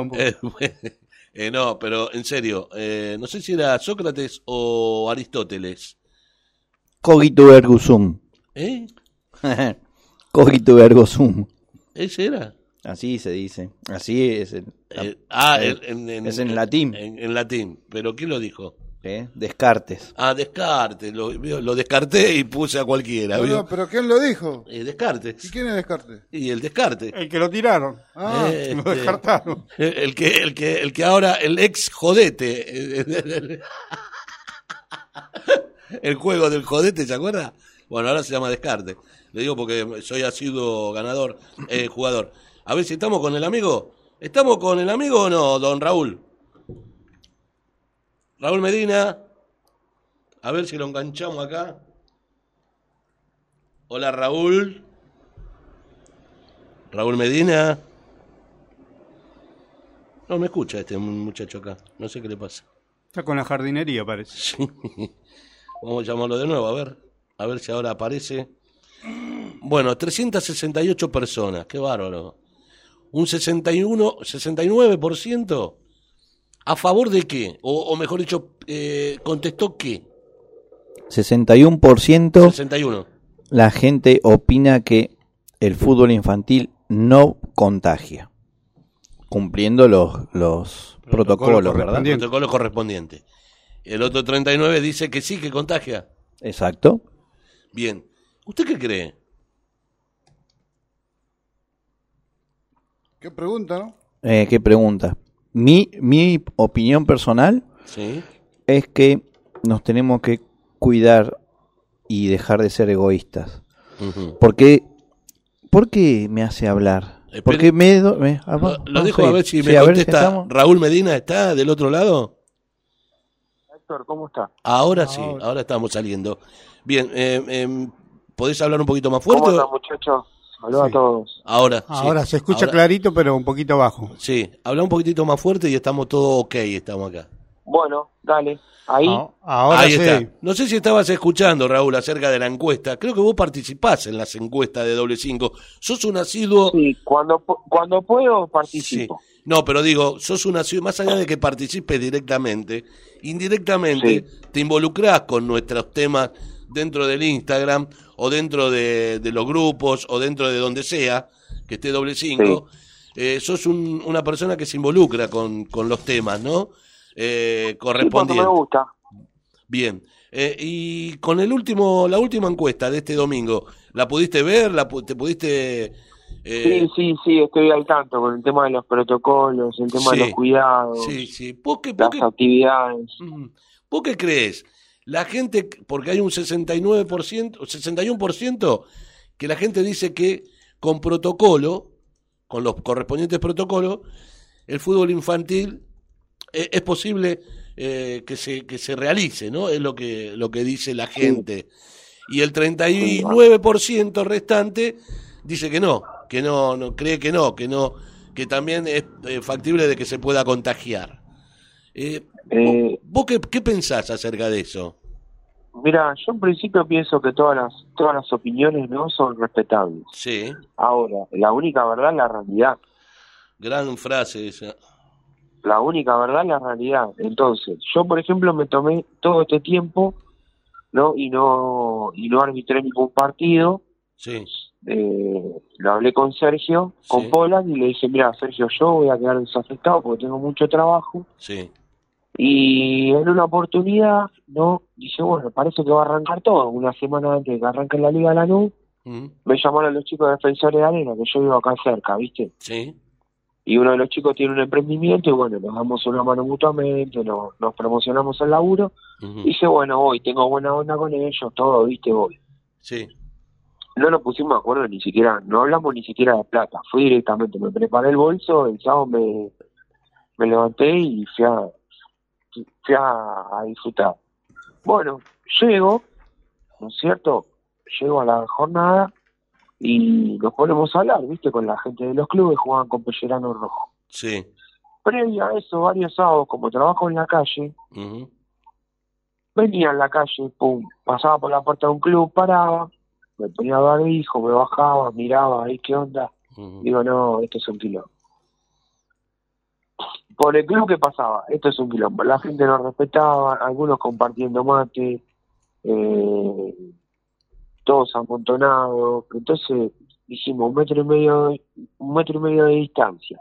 un poco. Eh, bueno, eh, no, pero en serio, eh, no sé si era Sócrates o Aristóteles. Cogito ergo sum. ¿Eh? Cogito ergo sum. ¿Ese era? Así se dice. Así es. el- Eh, ah, el- en, en- es en latín. En, en latín. ¿Pero quién lo dijo? ¿eh? Descartes. Ah, Descartes. Lo, descarté y puse a cualquiera. No, pero ¿quién lo dijo? Eh, Descartes. ¿Y quién es Descartes? Y el Descartes. El que lo tiraron. Ah, Eh, Lo este, descartaron. El que, el que, el que ahora, el ex jodete. El juego del jodete, ¿se acuerda? Bueno, ahora se llama Descarte. Le digo porque soy asiduo ganador, eh, jugador. A ver si estamos con el amigo. ¿Estamos con el amigo o no, don Raúl? Raúl Medina. A ver si lo enganchamos acá. Hola, Raúl. Raúl Medina. No me escucha este muchacho acá. No sé qué le pasa. Está con la jardinería, parece. Sí. Vamos a llamarlo de nuevo, a ver. A ver si ahora aparece. Bueno, 368 personas, qué bárbaro. Un 61, 69% a favor de qué? O, o mejor dicho, eh, contestó qué? 61% 61. la gente opina que el fútbol infantil no contagia, cumpliendo los, los protocolos, ¿verdad? Protocolo correspondiente. El otro 39 dice que sí, que contagia. Exacto. Bien. ¿Usted qué cree? ¿Qué pregunta, no? Eh, ¿Qué pregunta? Mi, mi opinión personal Sí. es que nos tenemos que cuidar y dejar de ser egoístas. Ujú. ¿Por qué, ¿Por qué me hace hablar? Espere. Porque me... do- me- ah, Lo, dejo a ver si Sí, me ver, contesta. Raúl Medina está del otro lado. Héctor, ¿cómo está? Ahora sí, ahora estamos saliendo. Bien, eh, em, ¿podés hablar un poquito más fuerte? ¿Cómo muchachos? Saludos a todos. Ahora, sí. Ahora se escucha Ahora- clarito, pero un poquito bajo. Sí, habla un poquitito más fuerte y estamos todos ok, estamos acá. Bueno, dale. Ahí. Ah, Ahora Ahí sí. está. No sé si estabas escuchando, Raúl, acerca de la encuesta. Creo que vos participás en las encuestas de doble cinco. Sos un asiduo. Sí, cuando, cuando puedo participo. No, pero digo, sos un asiduo, más allá de que participes directamente, indirectamente te involucrás con nuestros temas dentro del Instagram o dentro de, de los grupos o dentro de donde sea que esté doble cinco. Eh, sos un- una persona que se involucra con, con los temas, ¿no? Eh, Sí, porque correspondientes. me gusta. Bien. Eh, y con el último, la última encuesta de este domingo, ¿la pudiste ver? ¿La, pu- ¿Te pudiste...? eh, Sí, sí, sí, estoy al tanto con el tema de los protocolos, el tema Sí. de los cuidados, Sí, sí. ¿Vos qué, vos las qué- actividades. Ujú. ¿Vos qué crees? La gente, porque hay un 69%, o 61% que la gente dice que con protocolo, con los correspondientes protocolos, el fútbol infantil eh, es posible eh, que se que se realice, ¿no? Es lo que lo que dice la gente. Y el 39% restante dice que no, que no, no cree que no, que no, que también es eh, factible de que se pueda contagiar. Eh, ¿Vos qué, qué pensás acerca de eso? Mira, yo en principio pienso que todas las todas las opiniones no son respetables. Sí, Ahora, la única verdad es la realidad. gran frase esa. La única verdad es la realidad. Entonces, yo por ejemplo me tomé todo este tiempo, ¿no? Y no y no arbitré ningún partido. Sí, Eh, lo hablé con Sergio, con Polan y le dije, mira, Sergio, yo voy a quedar desafectado porque tengo mucho trabajo. sí, Y en una oportunidad, ¿no? Dije, bueno, parece que va a arrancar todo. Una semana antes de que arranque la Liga Lanús, mm, me llamaron los chicos de Defensores de Arena, que yo vivo acá cerca, ¿viste? sí, Y uno de los chicos tiene un emprendimiento y bueno, nos damos una mano mutuamente, nos, nos promocionamos el laburo. ujú, Dije, bueno, voy, tengo buena onda con ellos, todo, ¿viste? Voy. sí, No nos pusimos de acuerdo ni siquiera, no hablamos ni siquiera de plata. Fui directamente, me preparé el bolso, el sábado me, me levanté y fui a, fui a, a disfrutar. Bueno, llego, ¿no es cierto? Llego a la jornada y nos ponemos a hablar, ¿viste? Con la gente de los clubes, jugaban con Pellerano Rojo. sí, Previo a eso, varios sábados, como trabajo en la calle, venía en la calle, pum, pasaba por la puerta de un club, paraba, me ponía barbijo, me bajaba, miraba, ahí qué onda. Digo, no, esto es un quilombo. Por el club que pasaba, esto es un quilombo. La gente no respetaba, algunos compartiendo mate, eh, todos amontonados. Entonces dijimos un metro y medio, un metro y medio de distancia.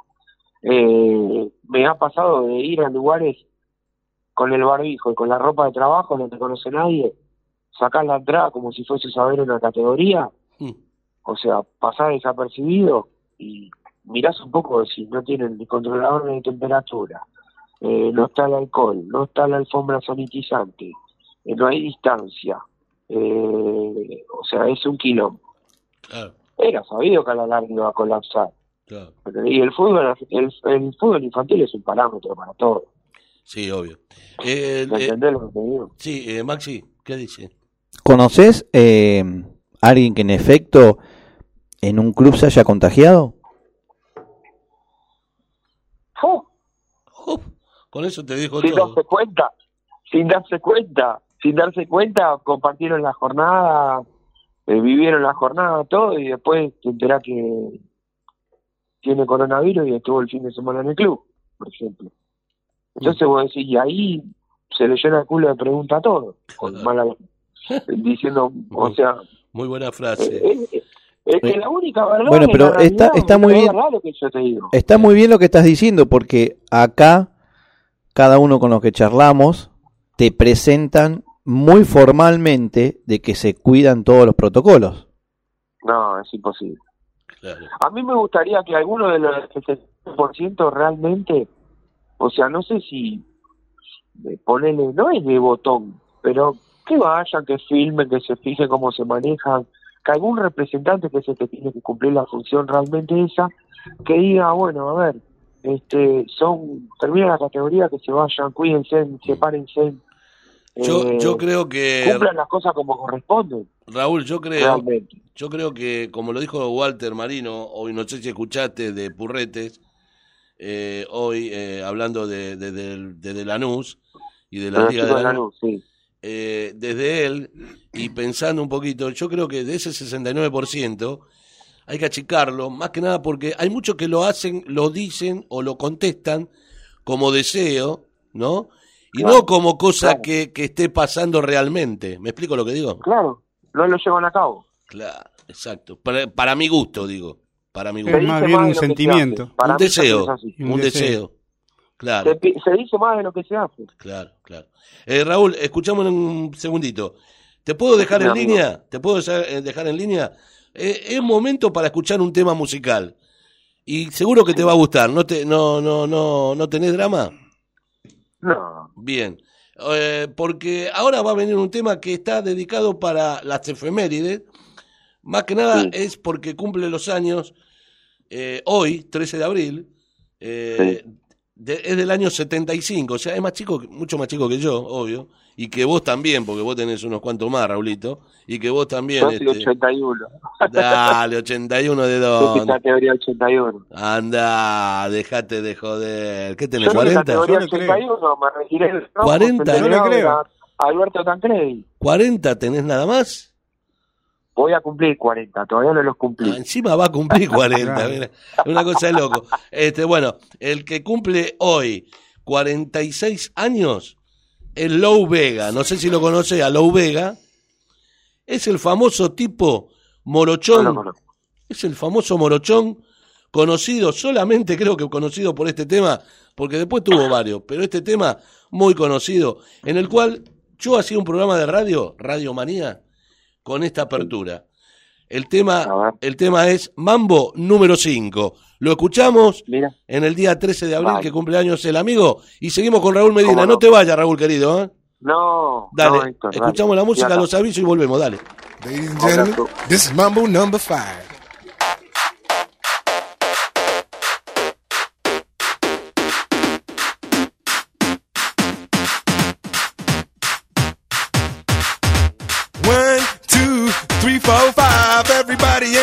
Eh, me ha pasado de ir a lugares con el barbijo y con la ropa de trabajo, no te conoce nadie, sacar la entrada como si fuese a ver una categoría, mm, o sea, pasar desapercibido y mirás un poco si no tienen el controlador de temperatura, eh, no está el alcohol, no está la alfombra sanitizante, eh, no hay distancia, eh, o sea, es un quilombo. claro, Era sabido que a la larga iba a colapsar. claro. Y el fútbol, el, el fútbol infantil es un parámetro para todo. Sí, obvio. Eh, ¿Me eh, entendés lo que te digo? sí, eh, Maxi, ¿qué dice? ¿Conoces eh, alguien que en efecto en un club se haya contagiado? Con eso te dijo sin todo. darse cuenta, sin darse cuenta, sin darse cuenta, compartieron la jornada, eh, vivieron la jornada, todo, y después te enterás que tiene coronavirus y estuvo el fin de semana en el club, por ejemplo. Entonces vos decís, y ahí se le llena el culo de pregunta a todo, con mala, diciendo, o sea, Muy buena frase. eh, eh, Es que la única verdad Bueno, es pero la está- realidad, está es muy bien. lo que yo te digo. Está muy bien lo que estás diciendo porque acá cada uno con los que charlamos te presentan muy formalmente de que se cuidan todos los protocolos. No, es imposible. Claro. A mí me gustaría que alguno de los 60% realmente, o sea, no sé si de ponerle, no es de botón, pero que vayan, que filmen, que se fijen cómo se manejan, que algún representante que es el que tiene que cumplir la función realmente esa, que diga, bueno, a ver, este, son, termina la categoría, que se vayan, cuídense, sepárense. Yo, eh, yo creo que cumplan las cosas como corresponden, Raúl, yo creo, realmente. yo creo que como lo dijo Walter Marino, hoy no sé si escuchaste de Purretes, eh, hoy eh, hablando de, de, de- de Lanús y de la Pero Liga de Lanús, sí. eh, desde él y pensando un poquito, yo creo que de ese 69% hay que achicarlo, más que nada porque hay muchos que lo hacen, lo dicen o lo contestan como deseo, ¿no? Y Claro, no como cosa claro. que, que esté pasando realmente. ¿Me explico lo que digo? Claro, no lo llevan a cabo. Claro, exacto. Para, para mi gusto, digo. Para mi Es gusto. Se más dice bien más un de lo que se sentimiento. Un deseo, es un Un deseo. deseo. Claro, Se, dice más de lo que se hace. claro, claro. Eh, Raúl, escuchamos un segundito. ¿Te puedo dejar en amigo. línea? ¿Te puedo dejar eh, dejar en línea? Eh, es momento para escuchar un tema musical. Y seguro que te va a gustar. ¿No, te, no, no, no, ¿no tenés drama? No, Bien. Eh, porque ahora va a venir un tema que está dedicado para las efemérides. Más que nada Sí. es porque cumple los años eh, hoy, 13 de abril. eh, de- es del año 75, o sea, es más chico, mucho más chico que yo, obvio. Y que vos también, porque vos tenés unos cuantos más, Raulito. Y que vos también. yo soy este, 81. dale, 81 de Yo dónde. categoría 81. Anda, dejate de joder. ¿Qué tenés, Yo soy 40? categoría Yo le creo. 81, me retiré del trabajo, 40. el Yo le delegado creo. Alberto Tancredi. ¿40 tenés nada más? Voy a cumplir 40, todavía no los cumplí. Ah, encima va a cumplir 40, Claro. mira, una cosa de loco. Este, bueno, el que cumple hoy 46 años es Lou Vega. No sé si lo conoce a Lou Vega. Es el famoso tipo No morochón. Es el famoso morochón conocido solamente creo que conocido por este tema, porque después tuvo varios, pero este tema muy conocido, en el cual yo hacía un programa de radio, Radio Manía, con esta apertura. El tema, el tema es Mambo número 5. Lo escuchamos en el día 13 de abril, vale. que cumpleaños el amigo. Y seguimos con Raúl Medina. No? te vayas, Raúl, querido. ¿eh? No. Dale, escuchamos la música, los avisos y volvemos. Dale. Ladies and gentlemen, this is Mambo number 5.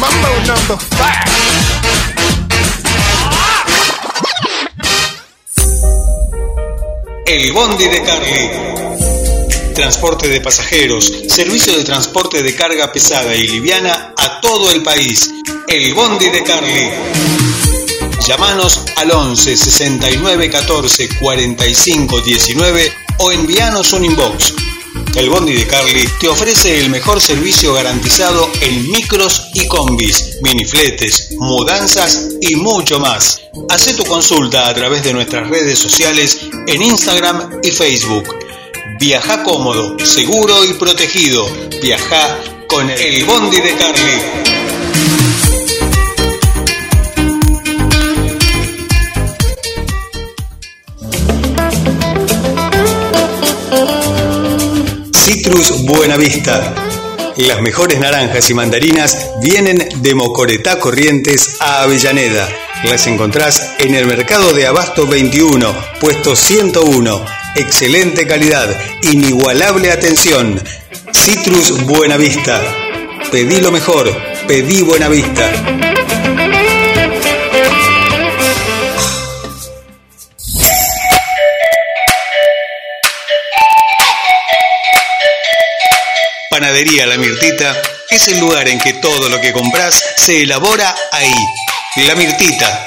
Mambo number five. El Bondi de Carly. Transporte de pasajeros, servicio de transporte de carga pesada y liviana a todo el país. El Bondi de Carly. Llámanos al 11 69 14 45 19 o envíanos un inbox. El Bondi de Carly te ofrece el mejor servicio garantizado en micros y combis, minifletes, mudanzas y mucho más. Haz tu consulta a través de nuestras redes sociales en Instagram y Facebook. Viaja cómodo, seguro y protegido. Viaja con el Bondi de Carly. Citrus Buenavista. Las mejores naranjas y mandarinas vienen de Mocoretá Corrientes a Avellaneda. Las encontrás en el mercado de Abasto 21, puesto 101. Excelente calidad, inigualable atención. Citrus Buenavista. Pedí lo mejor, pedí Buenavista. Panadería La Mirtita es el lugar en que todo lo que compras se elabora ahí. La Mirtita.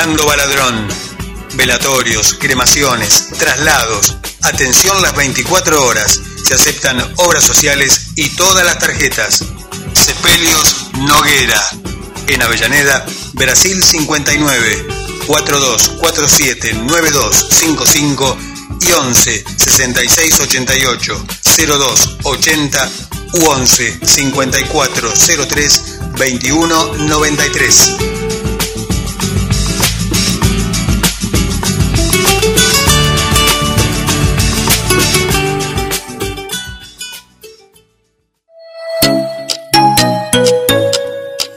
Fernando Baladrón. Velatorios, cremaciones, traslados. Atención las 24 horas. Se aceptan obras sociales y todas las tarjetas. Sepelios Noguera. En Avellaneda, Brasil 59, 4247 9255 y 11 66 88 02 80 u 11 54 03 21 93.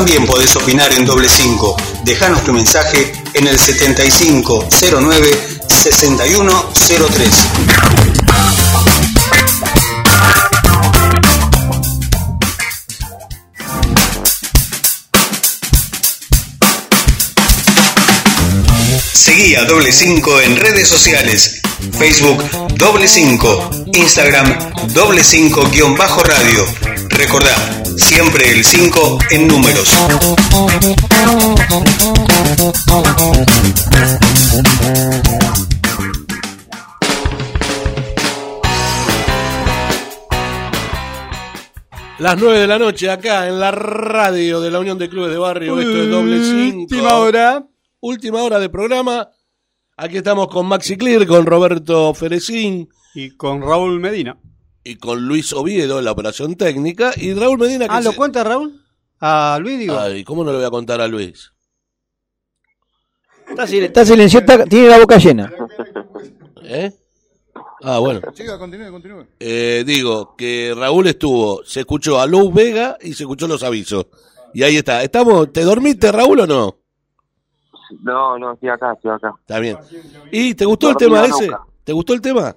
también podés opinar en doble 5. Dejanos tu mensaje en el 7509 6103. Seguí a doble 5 en redes sociales. Facebook doble 5, Instagram doble 5 guion bajo radio. Recordá, siempre el 5 en números. Las 9 de la noche acá en la radio de la Unión de Clubes de Barrio. Esto es doble 5. Última hora. Última hora de programa. Aquí estamos con Maxi Clear, con Roberto Ferecín. Y con Raúl Medina. Y con Luis Oviedo en la operación técnica. Y Raúl Medina que Ah, ¿lo se- cuenta Raúl? A Luis digo. Ay, ¿cómo no le voy a contar a Luis? Está, sil- está silencioso, está- tiene la boca llena. ¿Eh? Ah, bueno. Siga, continúe, continúe. Eh, digo que Raúl estuvo, se escuchó a Luz Vega y se escuchó los avisos. Y ahí está. ¿Estamos, ¿Te dormiste, Raúl, o no? No, no, estoy acá, estoy acá. Está bien. ¿Y te gustó el tema ese? ¿Te gustó el tema?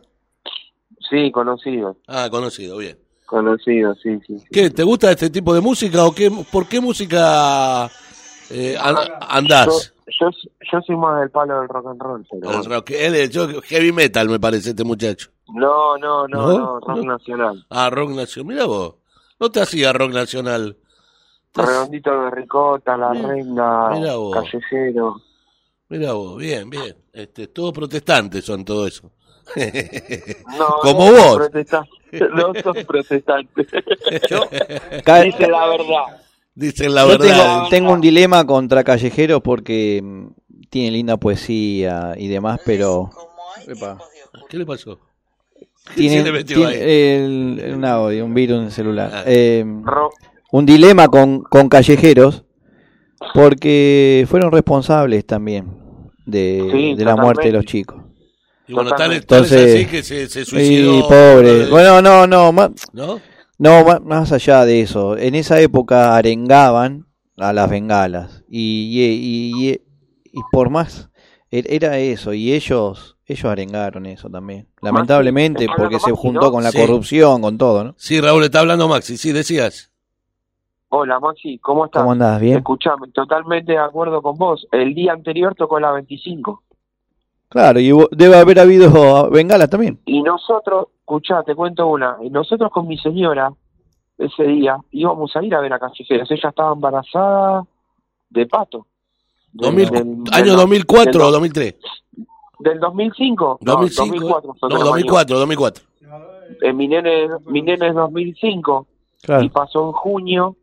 Sí, conocido, Ah, conocido, bien. conocido, sí, sí. sí. ¿Qué? ¿Te gusta este tipo de música o qué? ¿Por qué música eh, an- andás? Yo, yo soy más del palo del rock and roll, pero El rock- él es yo- heavy metal, me parece, este muchacho. No, no, no, ¿No? no, rock ¿No? nacional. Ah, rock nacional. Mira vos. No te hacía rock nacional. Redondito de ricota, la reina, mira vos. callejero. Mira vos, bien, bien. Este, todos protestantes son todo eso. No, Como no, vos. No sos protestante. Ca- Dice la verdad. Dicen la Yo verdad. tengo, tengo un dilema contra Callejeros porque mm, tiene linda poesía y demás, pero Epa. ¿Qué le pasó? tiene, le el- un audio, un virus en el celular. Ah. Eh, Ro- un dilema con, con Callejeros porque fueron responsables también de, Sí, de la muerte de los chicos. Y bueno, tal, tal es Entonces- así que se, se suicidó. Y pobre. Bueno, no, no, más, ¿No? no, ma- más allá de eso. En esa época arengaban a las bengalas y, y, y- y por más er- era eso y ellos ellos arengaron eso también. Lamentablemente porque se juntó con la Sí. corrupción, con todo, ¿no? Sí, Raúl, está hablando Maxi. Sí, decías. Hola, Maxi, ¿cómo estás? ¿Cómo andás? ¿Bien? Escuchame, totalmente de acuerdo con vos. El día anterior tocó la 25. Claro, y debe haber habido bengalas también. Y nosotros, escuchá, te cuento una. Y nosotros con mi señora, ese día, íbamos a ir a ver a Callejeros. Ella estaba embarazada de pato. Del- 2000 del- año del- 2004 o del- 2003. ¿Del 2005? No, 2005. 2004 fue no, que lo 2004, 2004. bañó. Eh, mi, nene, mi nene es 2005 Claro. y pasó en junio.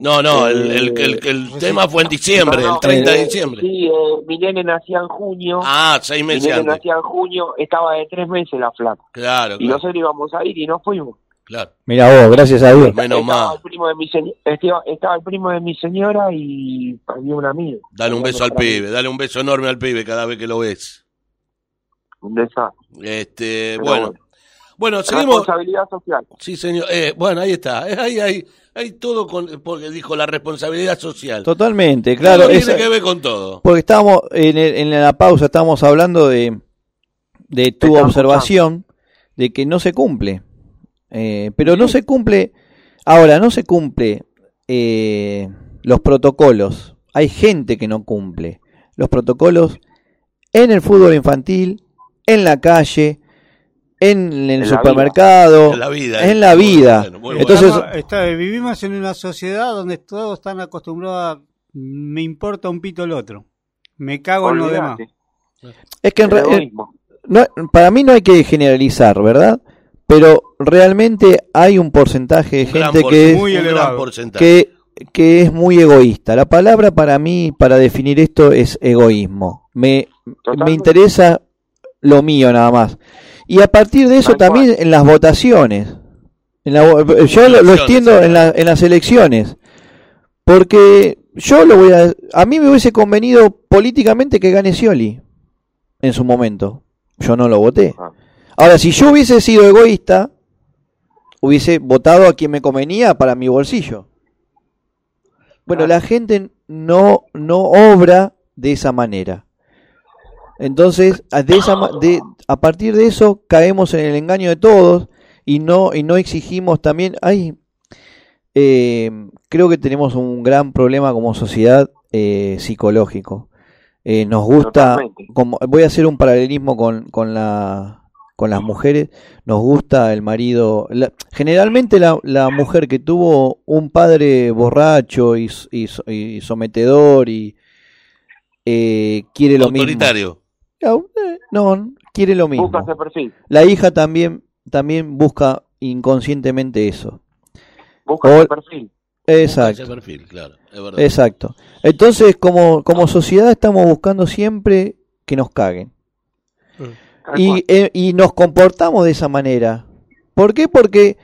No, no, el, el, Eh, el- el tema fue en diciembre, No, no, el 30 de eh, diciembre. Sí, eh, mi nene nacía en junio. Ah, seis mi meses nene antes. nacía en junio, estaba de tres meses la flaca. Claro, Y claro, nosotros íbamos a ir y no fuimos. claro. Mira vos, gracias a Dios. Menos estaba mal. El primo de mi estaba, estaba el primo de mi señora y había un amigo. Dale un beso al pibe, dale un beso enorme al pibe cada vez que lo ves. Un desastre. Este, Pero bueno. bueno. Bueno, seguimos. Responsabilidad social. Sí, señor. Eh, bueno, ahí está. Ahí, ahí, ahí todo con, porque dijo la responsabilidad social. Totalmente, claro. Esa- tiene que ver con todo. Porque estábamos en, el- en la pausa, estábamos hablando de, de tu observación de que no se cumple. Eh, pero no se cumple, ahora no se cumple eh, los protocolos. Hay gente que no cumple los protocolos en el fútbol infantil, en la calle, en el En supermercado, En la vida. en la vida. Bueno, muy bueno. Entonces, Estamos- está- vivimos en una sociedad donde todos están acostumbrados a me importa un pito el otro. Me cago en lo demás. Es que en re- no- para mí no hay que generalizar, ¿verdad? Pero realmente hay un porcentaje de Un gente por- que es, muy elevado. que, que es muy egoísta. La palabra para mí, para definir esto, es egoísmo. Me, me interesa lo mío nada más. Y a partir de eso Tal cual. también en las votaciones. En la vo- yo lo, extiendo en, la- en las elecciones. Porque yo lo voy a... A mí me hubiese convenido políticamente que gane Scioli en su momento. Yo no lo voté. Ah. Ahora, si yo hubiese sido egoísta, hubiese votado a quien me convenía para mi bolsillo. Bueno, la gente no, no obra de esa manera. Entonces, a, de esa, ma- de, a partir de eso caemos en el engaño de todos y no, y no exigimos también... Ay, eh, creo que tenemos un gran problema como sociedad eh, psicológico. Eh, nos gusta, como, voy a hacer un paralelismo con, con, la, con las mujeres, nos gusta el marido, la- generalmente la, la mujer que tuvo un padre borracho y, y so- y sometedor y eh, quiere lo mismo. No, no, quiere lo mismo. Busca ese perfil. La hija también, también busca inconscientemente eso. Busca O- ese perfil. Ese Exacto. perfil, claro. Es verdad. Exacto. Entonces, como, como sociedad estamos buscando siempre que nos caguen. Tal Y, eh, y nos comportamos de esa manera. ¿Por qué? Porque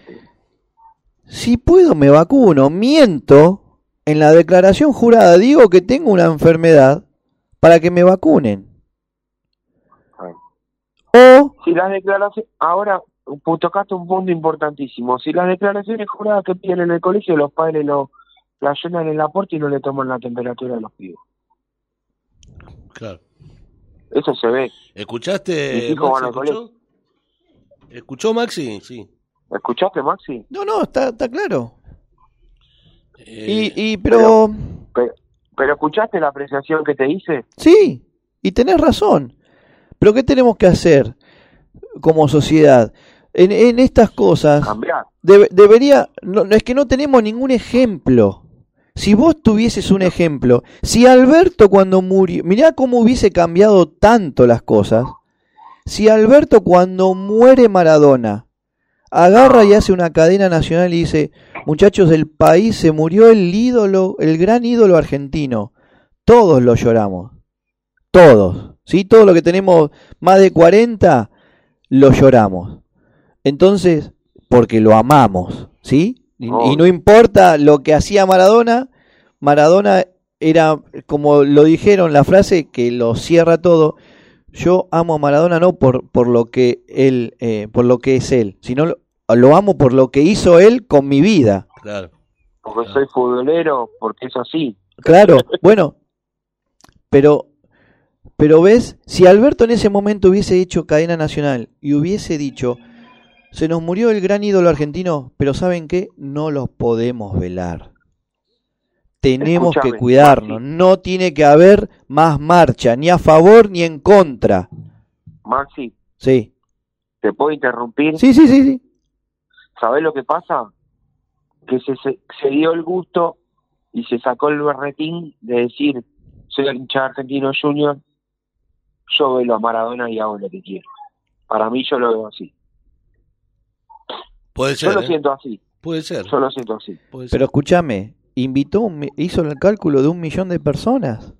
si puedo me vacuno, miento, en la declaración jurada digo que tengo una enfermedad para que me vacunen. O, Si las declaraciones, ahora pu- tocaste un punto importantísimo. Si las declaraciones juradas que piden en el colegio, los padres lo, la llenan en la puerta y no le toman la temperatura a los pibes. Claro. Eso se ve. ¿Escuchaste, Maxi? ¿Escuchó? ¿Escuchó Maxi? Sí. ¿Escuchaste, Maxi? no, no, está, está claro. Eh, Y, y pero, Pero, pero ¿escuchaste la apreciación que te hice? sí, y tenés razón. Pero ¿qué tenemos que hacer como sociedad? En, en estas cosas... Cambiar. Debe- debería, no, no, es que no tenemos ningún ejemplo. Si vos tuvieses un ejemplo, si Alberto cuando murió, mirá cómo hubiese cambiado tanto las cosas. Si Alberto cuando muere Maradona, agarra y hace una cadena nacional y dice, muchachos del país, se murió el ídolo, el gran ídolo argentino. Todos lo lloramos. Todos. ¿Sí? Todo lo que tenemos más de 40, lo lloramos. Entonces, porque lo amamos, ¿sí? Y, no importa lo que hacía Maradona, Maradona era, como lo dijeron, la frase que lo cierra todo, yo amo a Maradona no por, por lo que él, eh, por lo que es él, sino lo, lo amo por lo que hizo él con mi vida. claro. Porque soy futbolero, porque es así. Claro, bueno, pero, pero ves, si Alberto en ese momento hubiese hecho cadena nacional y hubiese dicho, se nos murió el gran ídolo argentino, pero ¿saben qué? No los podemos velar. Tenemos que cuidarnos, Maxi. no tiene que haber más marcha, ni a favor ni en contra. Maxi, Sí, ¿te puedo interrumpir? sí, sí, sí, sí. ¿Sabés lo que pasa? Que se, se, se dio el gusto y se sacó el berretín de decir, soy el hincha argentino junior, yo veo a Maradona y hago lo que quiero. Para mí yo lo veo así. Puede Yo ser. lo ¿eh? siento así. Puede ser. Yo lo siento así. puede ser. Pero escúchame, invitó, un mi- hizo el cálculo de un millón de personas.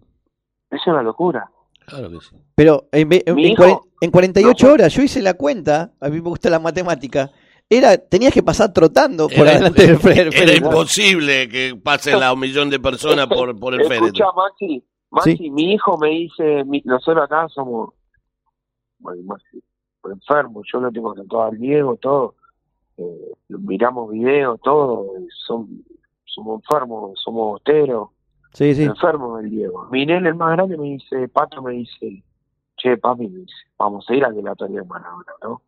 Es una locura. Claro que sí. Pero en, en, en hijo- en 48 No, horas, yo hice la cuenta, a mí me gusta la matemática, era, tenías que pasar trotando por Era, adelante del Fre- era féretro. imposible que pasen la un millón de personas por, por el Escucha, féretro. Maxi, Maxi, Sí. mi hijo me dice, mi- nosotros acá somos bueno, Maxi, enfermos, yo lo tengo tatuado al Diego, todo, eh, miramos videos, todo, son, somos enfermos, somos bosteros, Sí, sí. enfermos del Diego. Mi nene, el más grande, me dice, Pato me dice, che, papi, me dice, vamos a ir al velatorio de Maradona, ¿no?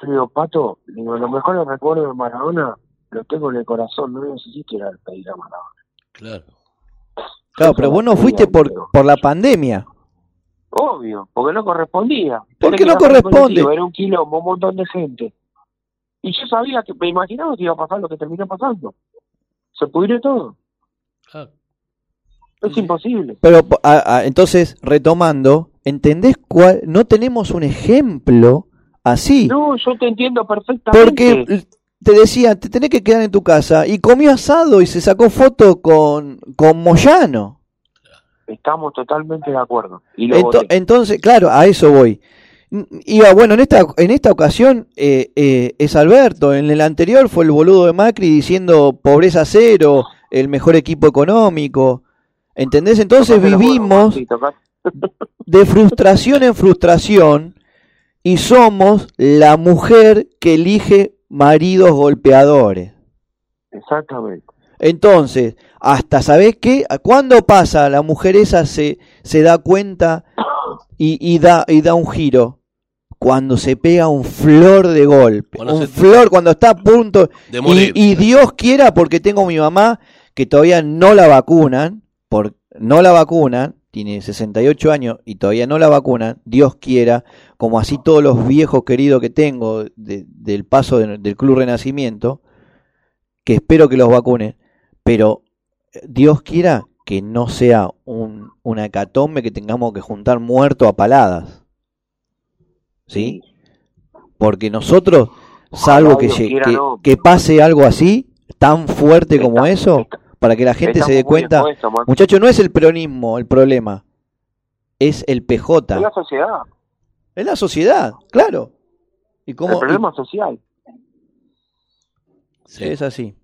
Yo digo, Pato, digo, lo mejor recuerdo de Maradona lo tengo en el corazón, no necesito ir a pedir a Maradona. Claro. Claro, pero vos no fuiste por, por la pandemia. Obvio, porque no correspondía. ¿Por qué no corresponde? Era un quilombo, un montón de gente. Y yo sabía que, me imaginaba que iba a pasar lo que terminó pasando. Se pudrió todo. Ah, Es imposible. Pero a- a- entonces, retomando, ¿entendés cuál? No tenemos un ejemplo así. No, yo te entiendo perfectamente. Porque te decía, te tenés que quedar en tu casa y comió asado y se sacó foto con, con Moyano. Estamos totalmente de acuerdo. Y lo Ento- voté. entonces, claro, a eso voy. Iba, bueno, en esta, en esta ocasión eh, eh, es Alberto, en el anterior fue el boludo de Macri diciendo pobreza cero, el mejor equipo económico. ¿Entendés? Entonces vivimos de frustración en frustración y somos la mujer que elige maridos golpeadores. Exactamente. Entonces, hasta, ¿sabés qué? ¿Cuándo pasa la mujer esa se, se da cuenta y, y da, y da un giro? Cuando se pega un flor de golpe. Cuando un flor cuando está a punto. De morir. Y, y Dios quiera, porque tengo mi mamá que todavía no la vacunan, por, no la vacunan, tiene 68 años y todavía no la vacunan, Dios quiera, como así todos los viejos queridos que tengo de- del paso de- del Club Renacimiento, que espero que los vacunen, pero eh, Dios quiera que no sea un, una hecatombe que tengamos que juntar muerto a paladas. ¿Sí? Porque nosotros, salvo que, que, que pase algo así, tan fuerte como eso, para que la gente se dé cuenta, muchachos, no es el peronismo el problema, es el Es PJ, la sociedad. Es la sociedad, claro. Y El cómo problema social. sí. es así.